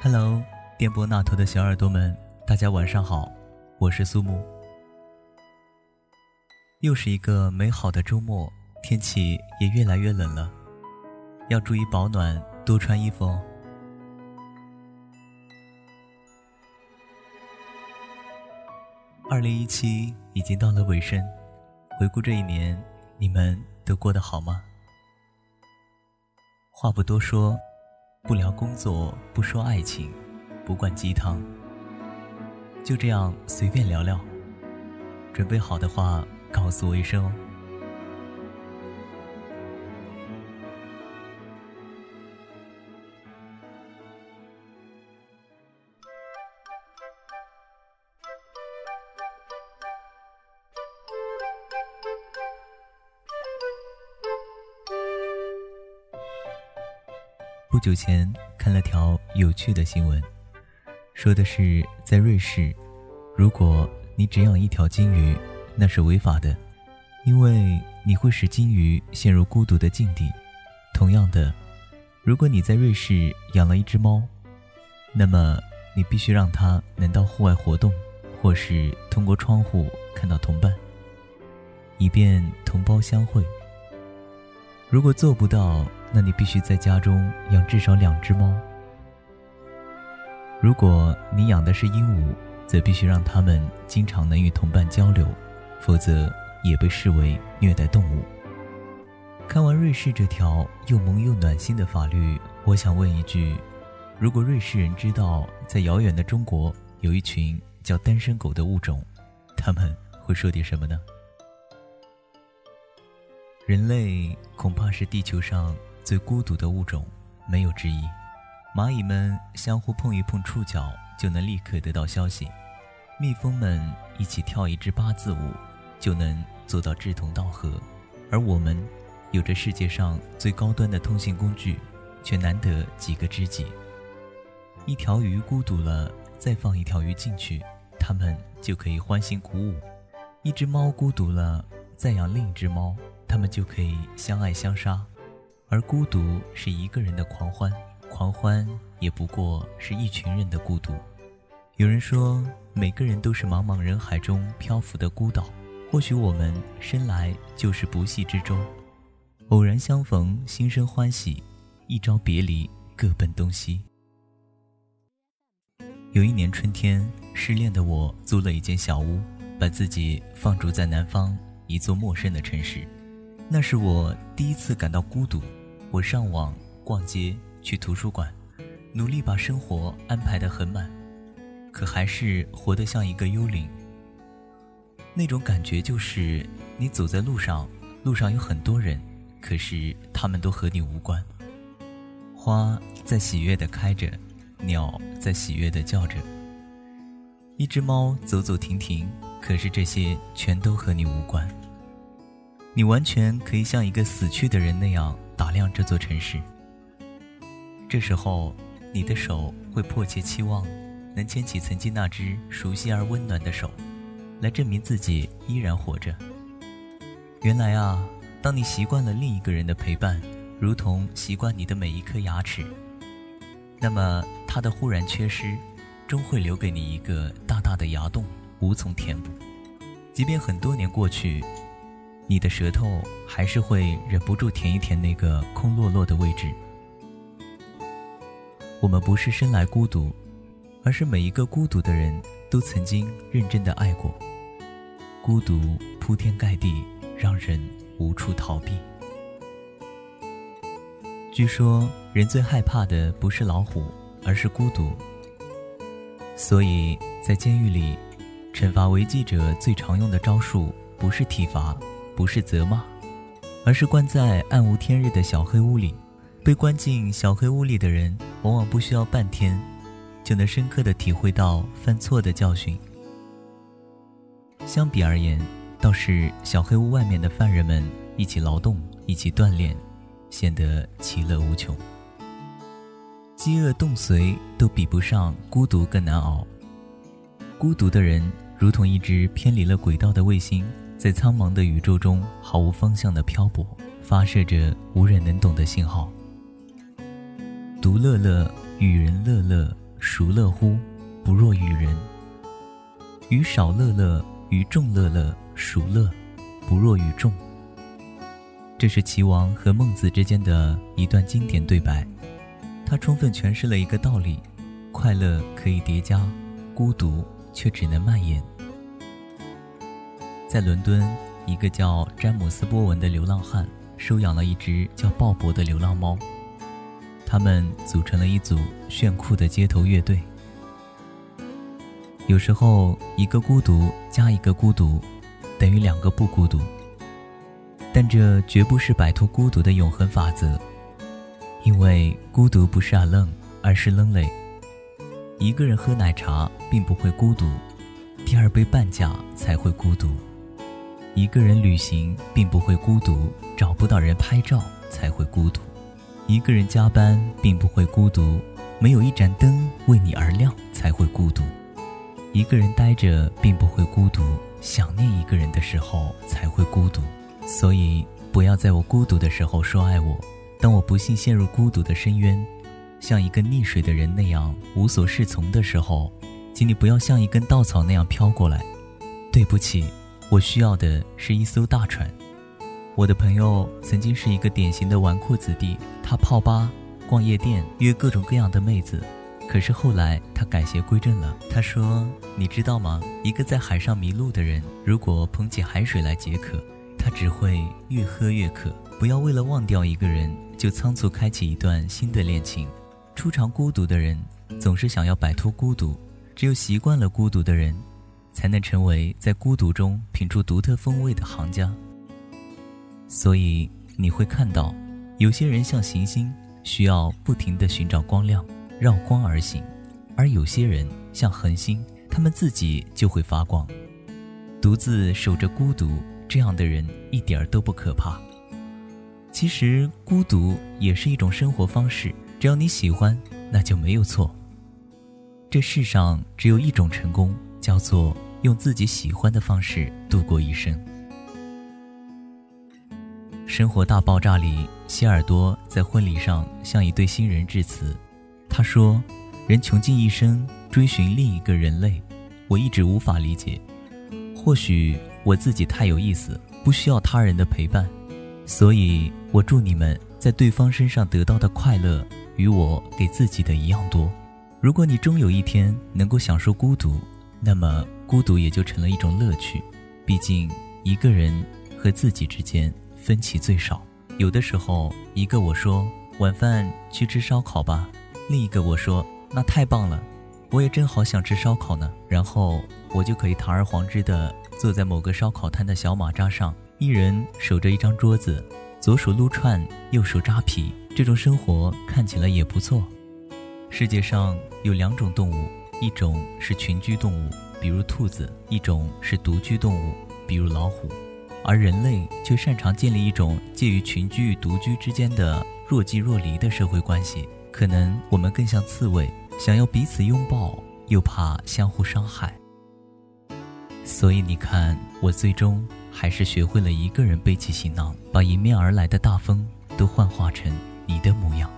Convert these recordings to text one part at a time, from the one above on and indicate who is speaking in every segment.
Speaker 1: Hello，电波那头的小耳朵们，大家晚上好，我是苏木。又是一个美好的周末，天气也越来越冷了，要注意保暖，多穿衣服哦。二零一七已经到了尾声，回顾这一年，你们都过得好吗？话不多说。不聊工作，不说爱情，不灌鸡汤，就这样随便聊聊。准备好的话，告诉我一声哦。不久前看了条有趣的新闻，说的是在瑞士，如果你只养一条金鱼，那是违法的，因为你会使金鱼陷入孤独的境地。同样的，如果你在瑞士养了一只猫，那么你必须让它能到户外活动，或是通过窗户看到同伴，以便同胞相会。如果做不到，那你必须在家中养至少两只猫。如果你养的是鹦鹉，则必须让它们经常能与同伴交流，否则也被视为虐待动物。看完瑞士这条又萌又暖心的法律，我想问一句：如果瑞士人知道在遥远的中国有一群叫单身狗的物种，他们会说点什么呢？人类恐怕是地球上最孤独的物种，没有之一。蚂蚁们相互碰一碰触角就能立刻得到消息，蜜蜂们一起跳一支八字舞就能做到志同道合，而我们有着世界上最高端的通信工具，却难得几个知己。一条鱼孤独了，再放一条鱼进去，它们就可以欢欣鼓舞；一只猫孤独了，再养另一只猫。它们就可以相爱相杀，而孤独是一个人的狂欢，狂欢也不过是一群人的孤独。有人说，每个人都是茫茫人海中漂浮的孤岛。或许我们生来就是不系之舟，偶然相逢，心生欢喜；一朝别离，各奔东西。有一年春天，失恋的我租了一间小屋，把自己放逐在南方一座陌生的城市。那是我第一次感到孤独。我上网、逛街、去图书馆，努力把生活安排得很满，可还是活得像一个幽灵。那种感觉就是，你走在路上，路上有很多人，可是他们都和你无关。花在喜悦地开着，鸟在喜悦地叫着，一只猫走走停停，可是这些全都和你无关。你完全可以像一个死去的人那样打量这座城市。这时候，你的手会迫切期望能牵起曾经那只熟悉而温暖的手，来证明自己依然活着。原来啊，当你习惯了另一个人的陪伴，如同习惯你的每一颗牙齿，那么他的忽然缺失，终会留给你一个大大的牙洞，无从填补。即便很多年过去。你的舌头还是会忍不住舔一舔那个空落落的位置。我们不是生来孤独，而是每一个孤独的人都曾经认真的爱过。孤独铺天盖地，让人无处逃避。据说人最害怕的不是老虎，而是孤独。所以在监狱里，惩罚违纪者最常用的招数不是体罚。不是责骂，而是关在暗无天日的小黑屋里。被关进小黑屋里的人，往往不需要半天，就能深刻的体会到犯错的教训。相比而言，倒是小黑屋外面的犯人们一起劳动，一起锻炼，显得其乐无穷。饥饿冻髓都比不上孤独更难熬。孤独的人如同一只偏离了轨道的卫星，在苍茫的宇宙中毫无方向的漂泊，发射着无人能懂的信号。独乐乐，与人乐乐，孰乐乎？不若与人。与少乐乐，与众乐乐，孰乐？不若与众。这是齐王和孟子之间的一段经典对白，它充分诠释了一个道理：快乐可以叠加，孤独却只能蔓延。在伦敦，一个叫詹姆斯·波文的流浪汉收养了一只叫鲍勃的流浪猫，他们组成了一组炫酷的街头乐队。有时候，一个孤独加一个孤独，等于两个不孤独。但这绝不是摆脱孤独的永恒法则，因为孤独不是 alone，而是愣累。一个人喝奶茶并不会孤独，第二杯半价才会孤独。一个人旅行并不会孤独，找不到人拍照才会孤独；一个人加班并不会孤独，没有一盏灯为你而亮才会孤独；一个人呆着并不会孤独，想念一个人的时候才会孤独。所以，不要在我孤独的时候说爱我。当我不幸陷入孤独的深渊，像一个溺水的人那样无所适从的时候，请你不要像一根稻草那样飘过来。对不起。我需要的是一艘大船。我的朋友曾经是一个典型的纨绔子弟，他泡吧、逛夜店、约各种各样的妹子。可是后来他改邪归正了。他说：“你知道吗？一个在海上迷路的人，如果捧起海水来解渴，他只会越喝越渴。不要为了忘掉一个人，就仓促开启一段新的恋情。初尝孤独的人，总是想要摆脱孤独。只有习惯了孤独的人。”才能成为在孤独中品出独特风味的行家。所以你会看到，有些人像行星，需要不停地寻找光亮，绕光而行；而有些人像恒星，他们自己就会发光。独自守着孤独，这样的人一点儿都不可怕。其实孤独也是一种生活方式，只要你喜欢，那就没有错。这世上只有一种成功。叫做用自己喜欢的方式度过一生。生活大爆炸里，希尔多在婚礼上向一对新人致辞。他说：“人穷尽一生追寻另一个人类，我一直无法理解。或许我自己太有意思，不需要他人的陪伴。所以我祝你们在对方身上得到的快乐，与我给自己的一样多。如果你终有一天能够享受孤独。”那么孤独也就成了一种乐趣，毕竟一个人和自己之间分歧最少。有的时候，一个我说晚饭去吃烧烤吧，另一个我说那太棒了，我也正好想吃烧烤呢。然后我就可以堂而皇之的坐在某个烧烤摊的小马扎上，一人守着一张桌子，左手撸串，右手扎皮。这种生活看起来也不错。世界上有两种动物。一种是群居动物，比如兔子；一种是独居动物，比如老虎。而人类却擅长建立一种介于群居与独居之间的若即若离的社会关系。可能我们更像刺猬，想要彼此拥抱，又怕相互伤害。所以你看，我最终还是学会了一个人背起行囊，把迎面而来的大风都幻化成你的模样。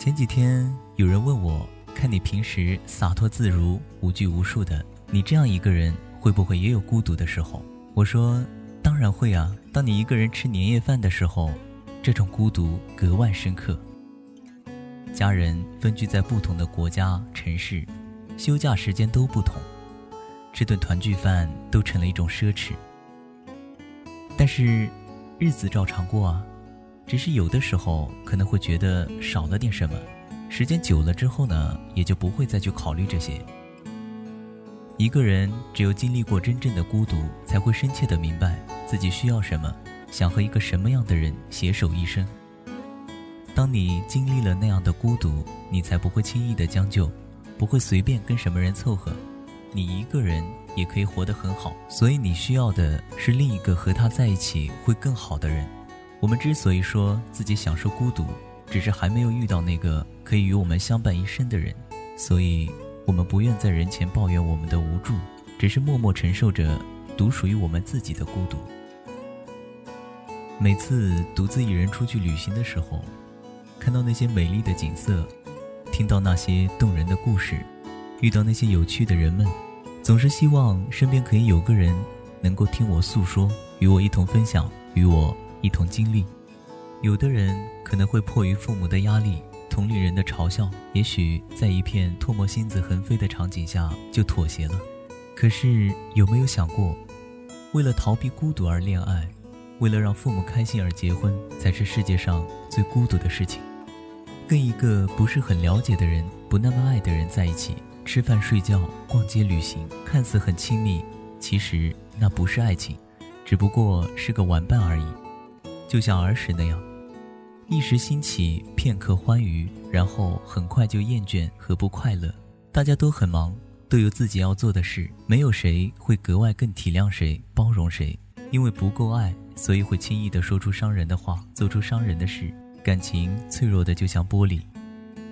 Speaker 1: 前几天有人问我，看你平时洒脱自如、无拘无束的，你这样一个人会不会也有孤独的时候？我说，当然会啊。当你一个人吃年夜饭的时候，这种孤独格外深刻。家人分居在不同的国家、城市，休假时间都不同，吃顿团聚饭都成了一种奢侈。但是，日子照常过啊。只是有的时候可能会觉得少了点什么，时间久了之后呢，也就不会再去考虑这些。一个人只有经历过真正的孤独，才会深切的明白自己需要什么，想和一个什么样的人携手一生。当你经历了那样的孤独，你才不会轻易的将就，不会随便跟什么人凑合。你一个人也可以活得很好，所以你需要的是另一个和他在一起会更好的人。我们之所以说自己享受孤独，只是还没有遇到那个可以与我们相伴一生的人，所以我们不愿在人前抱怨我们的无助，只是默默承受着独属于我们自己的孤独。每次独自一人出去旅行的时候，看到那些美丽的景色，听到那些动人的故事，遇到那些有趣的人们，总是希望身边可以有个人能够听我诉说，与我一同分享，与我一同经历。有的人可能会迫于父母的压力、同龄人的嘲笑，也许在一片唾沫星子横飞的场景下就妥协了。可是有没有想过，为了逃避孤独而恋爱，为了让父母开心而结婚，才是世界上最孤独的事情？跟一个不是很了解的人、不那么爱的人在一起，吃饭、睡觉、逛街、旅行，看似很亲密，其实那不是爱情，只不过是个玩伴而已，就像儿时那样。一时兴起，片刻欢愉，然后很快就厌倦和不快乐。大家都很忙，都有自己要做的事，没有谁会格外更体谅谁、包容谁。因为不够爱，所以会轻易的说出伤人的话，做出伤人的事。感情脆弱的就像玻璃，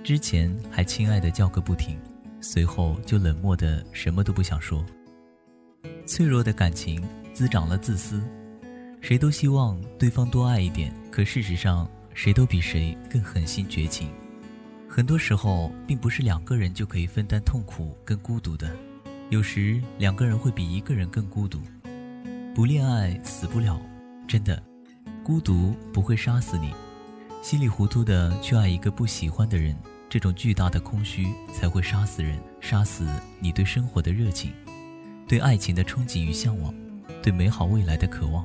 Speaker 1: 之前还亲爱的叫个不停，随后就冷漠的什么都不想说。脆弱的感情滋长了自私，谁都希望对方多爱一点，可事实上。谁都比谁更狠心绝情，很多时候并不是两个人就可以分担痛苦跟孤独的，有时两个人会比一个人更孤独。不恋爱死不了，真的，孤独不会杀死你，稀里糊涂的去爱一个不喜欢的人，这种巨大的空虚才会杀死人，杀死你对生活的热情，对爱情的憧憬与向往，对美好未来的渴望。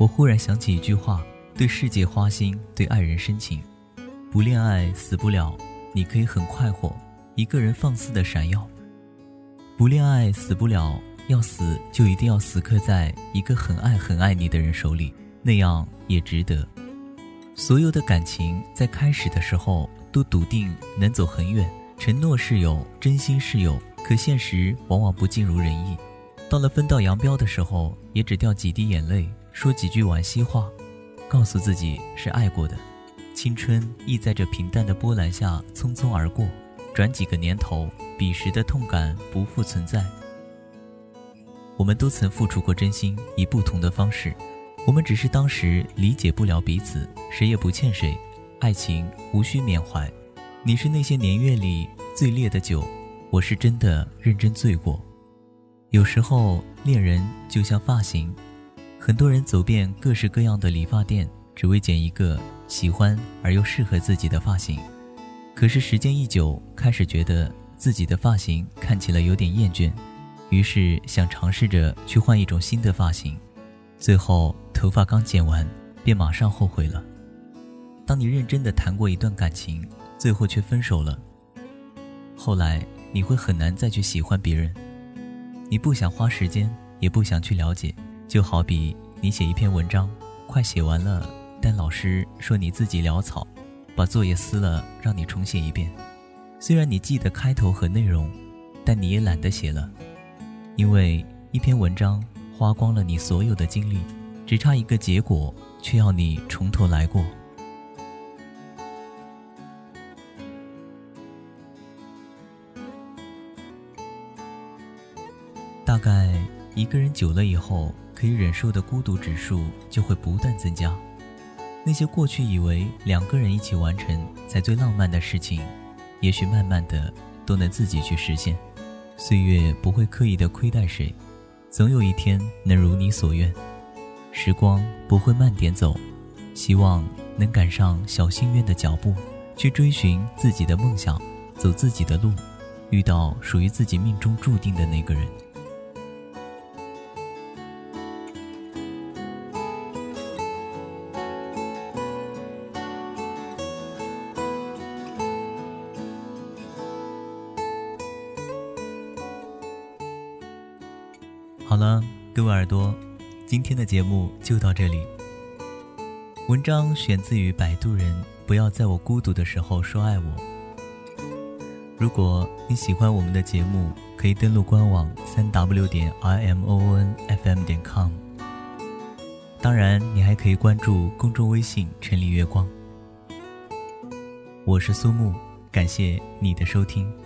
Speaker 1: 我忽然想起一句话。对世界花心，对爱人深情，不恋爱死不了，你可以很快活，一个人放肆的闪耀。不恋爱死不了，要死就一定要死磕在一个很爱很爱你的人手里，那样也值得。所有的感情在开始的时候都笃定能走很远，承诺是有，真心是有，可现实往往不尽如人意。到了分道扬镳的时候，也只掉几滴眼泪，说几句惋惜话。告诉自己是爱过的，青春亦在这平淡的波澜下匆匆而过。转几个年头，彼时的痛感不复存在。我们都曾付出过真心，以不同的方式。我们只是当时理解不了彼此，谁也不欠谁。爱情无需缅怀。你是那些年月里最烈的酒，我是真的认真醉过。有时候，恋人就像发型。很多人走遍各式各样的理发店，只为剪一个喜欢而又适合自己的发型。可是时间一久，开始觉得自己的发型看起来有点厌倦，于是想尝试着去换一种新的发型。最后头发刚剪完，便马上后悔了。当你认真的谈过一段感情，最后却分手了，后来你会很难再去喜欢别人。你不想花时间，也不想去了解。就好比你写一篇文章，快写完了，但老师说你自己潦草，把作业撕了，让你重写一遍。虽然你记得开头和内容，但你也懒得写了，因为一篇文章花光了你所有的精力，只差一个结果，却要你从头来过。大概一个人久了以后。可以忍受的孤独指数就会不断增加。那些过去以为两个人一起完成才最浪漫的事情，也许慢慢的都能自己去实现。岁月不会刻意的亏待谁，总有一天能如你所愿。时光不会慢点走，希望能赶上小心愿的脚步，去追寻自己的梦想，走自己的路，遇到属于自己命中注定的那个人。耳朵，今天的节目就到这里。文章选自于摆渡人，不要在我孤独的时候说爱我。如果你喜欢我们的节目，可以登录官网三 w 点 i m o n f m 点 com。当然，你还可以关注公众微信“城里月光”。我是苏木，感谢你的收听。